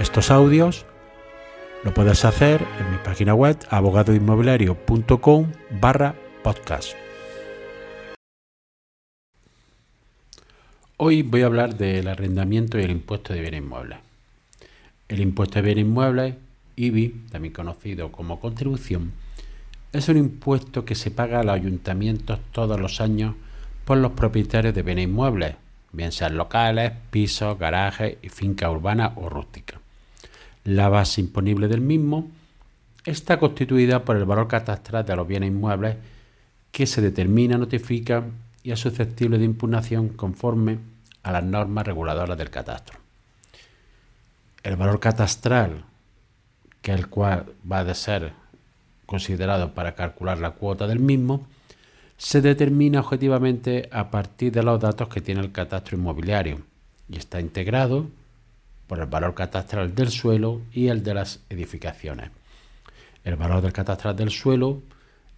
estos audios lo puedes hacer en mi página web abogadoinmobiliario.com barra podcast. Hoy voy a hablar del arrendamiento y el impuesto de bienes inmuebles. El impuesto de bienes inmuebles, IBI, también conocido como contribución, es un impuesto que se paga a los ayuntamientos todos los años por los propietarios de bienes inmuebles, bien sean locales, pisos, garajes y fincas urbanas o rústicas. La base imponible del mismo está constituida por el valor catastral de los bienes inmuebles que se determina, notifica y es susceptible de impugnación conforme a las normas reguladoras del catastro. El valor catastral, que es el cual va a ser considerado para calcular la cuota del mismo, se determina objetivamente a partir de los datos que tiene el catastro inmobiliario y está integrado por el valor catastral del suelo y el de las edificaciones. El valor del catastral del suelo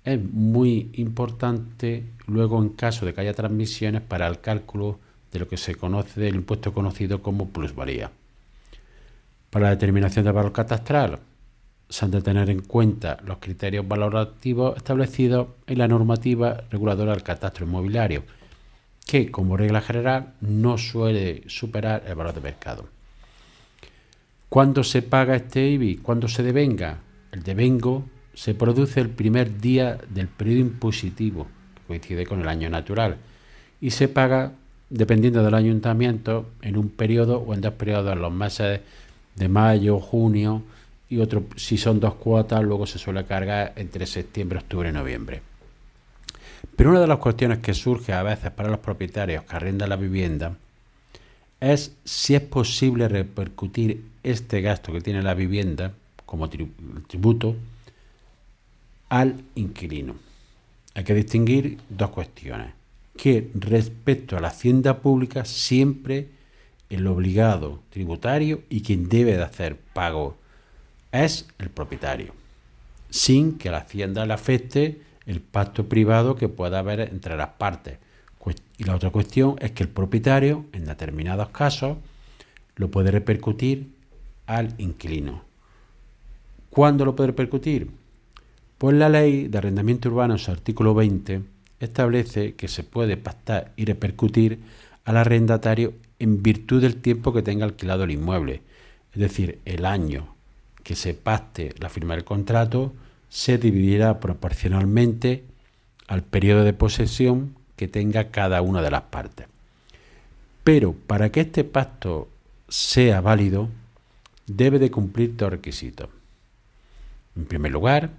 es muy importante luego en caso de que haya transmisiones para el cálculo de lo que se conoce del impuesto conocido como plusvalía. Para la determinación del valor catastral se han de tener en cuenta los criterios valorativos establecidos en la normativa reguladora del catastro inmobiliario, que como regla general no suele superar el valor de mercado. ¿Cuándo se paga este IBI? ¿Cuándo se devenga? El devengo se produce el primer día del periodo impositivo, que coincide con el año natural, y se paga, dependiendo del ayuntamiento, en un periodo o en dos periodos, en los meses de mayo, junio, y otro, si son dos cuotas, luego se suele cargar entre septiembre, octubre y noviembre. Pero una de las cuestiones que surge a veces para los propietarios que arrendan la vivienda es si es posible repercutir este gasto que tiene la vivienda como tributo al inquilino. Hay que distinguir dos cuestiones. Que respecto a la hacienda pública siempre el obligado tributario y quien debe de hacer pago es el propietario, sin que la hacienda le afecte el pacto privado que pueda haber entre las partes y la otra cuestión es que el propietario, en determinados casos, lo puede repercutir al inquilino. ¿Cuándo lo puede repercutir? Pues la ley de arrendamiento urbano, su artículo 20, establece que se puede pactar y repercutir al arrendatario en virtud del tiempo que tenga alquilado el inmueble. Es decir, el año que se pacte la firma del contrato se dividirá proporcionalmente al periodo de posesión que tenga cada una de las partes. Pero para que este pacto sea válido, debe de cumplir dos requisitos. En primer lugar,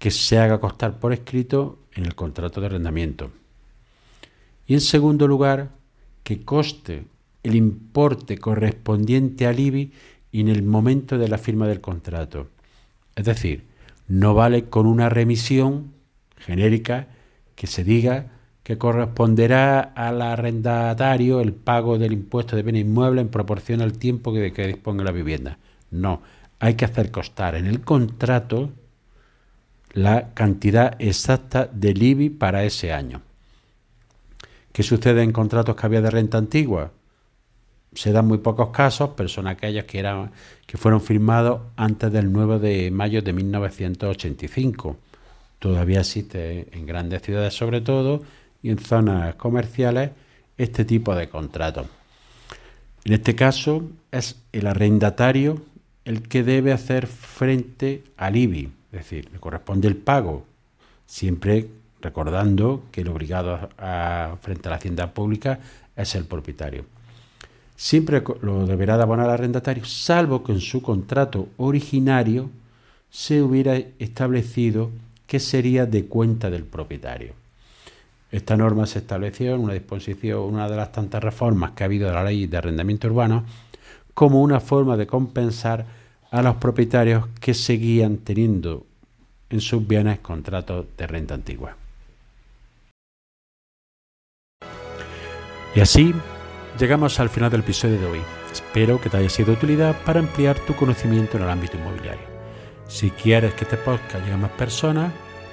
que se haga constar por escrito en el contrato de arrendamiento. Y en segundo lugar, que coste el importe correspondiente al IBI en el momento de la firma del contrato. Es decir, no vale con una remisión genérica que se diga que corresponderá al arrendatario el pago del impuesto de bienes inmuebles en proporción al tiempo que, que disponga la vivienda. No, hay que hacer constar en el contrato la cantidad exacta del IBI para ese año. ¿Qué sucede en contratos que había de renta antigua? Se dan muy pocos casos, pero son aquellos que, eran, que fueron firmados antes del 9 de mayo de 1985. Todavía existe en grandes ciudades sobre todo y en zonas comerciales este tipo de contratos. En este caso es el arrendatario el que debe hacer frente al IBI, es decir, le corresponde el pago, siempre recordando que el obligado a, frente a la hacienda pública es el propietario. Siempre lo deberá de abonar al arrendatario, salvo que en su contrato originario se hubiera establecido que sería de cuenta del propietario. Esta norma se estableció en una disposición, una de las tantas reformas que ha habido de la ley de arrendamiento urbano, como una forma de compensar a los propietarios que seguían teniendo en sus bienes contratos de renta antigua. Y así llegamos al final del episodio de hoy. Espero que te haya sido de utilidad para ampliar tu conocimiento en el ámbito inmobiliario. Si quieres que este podcast llegue a más personas,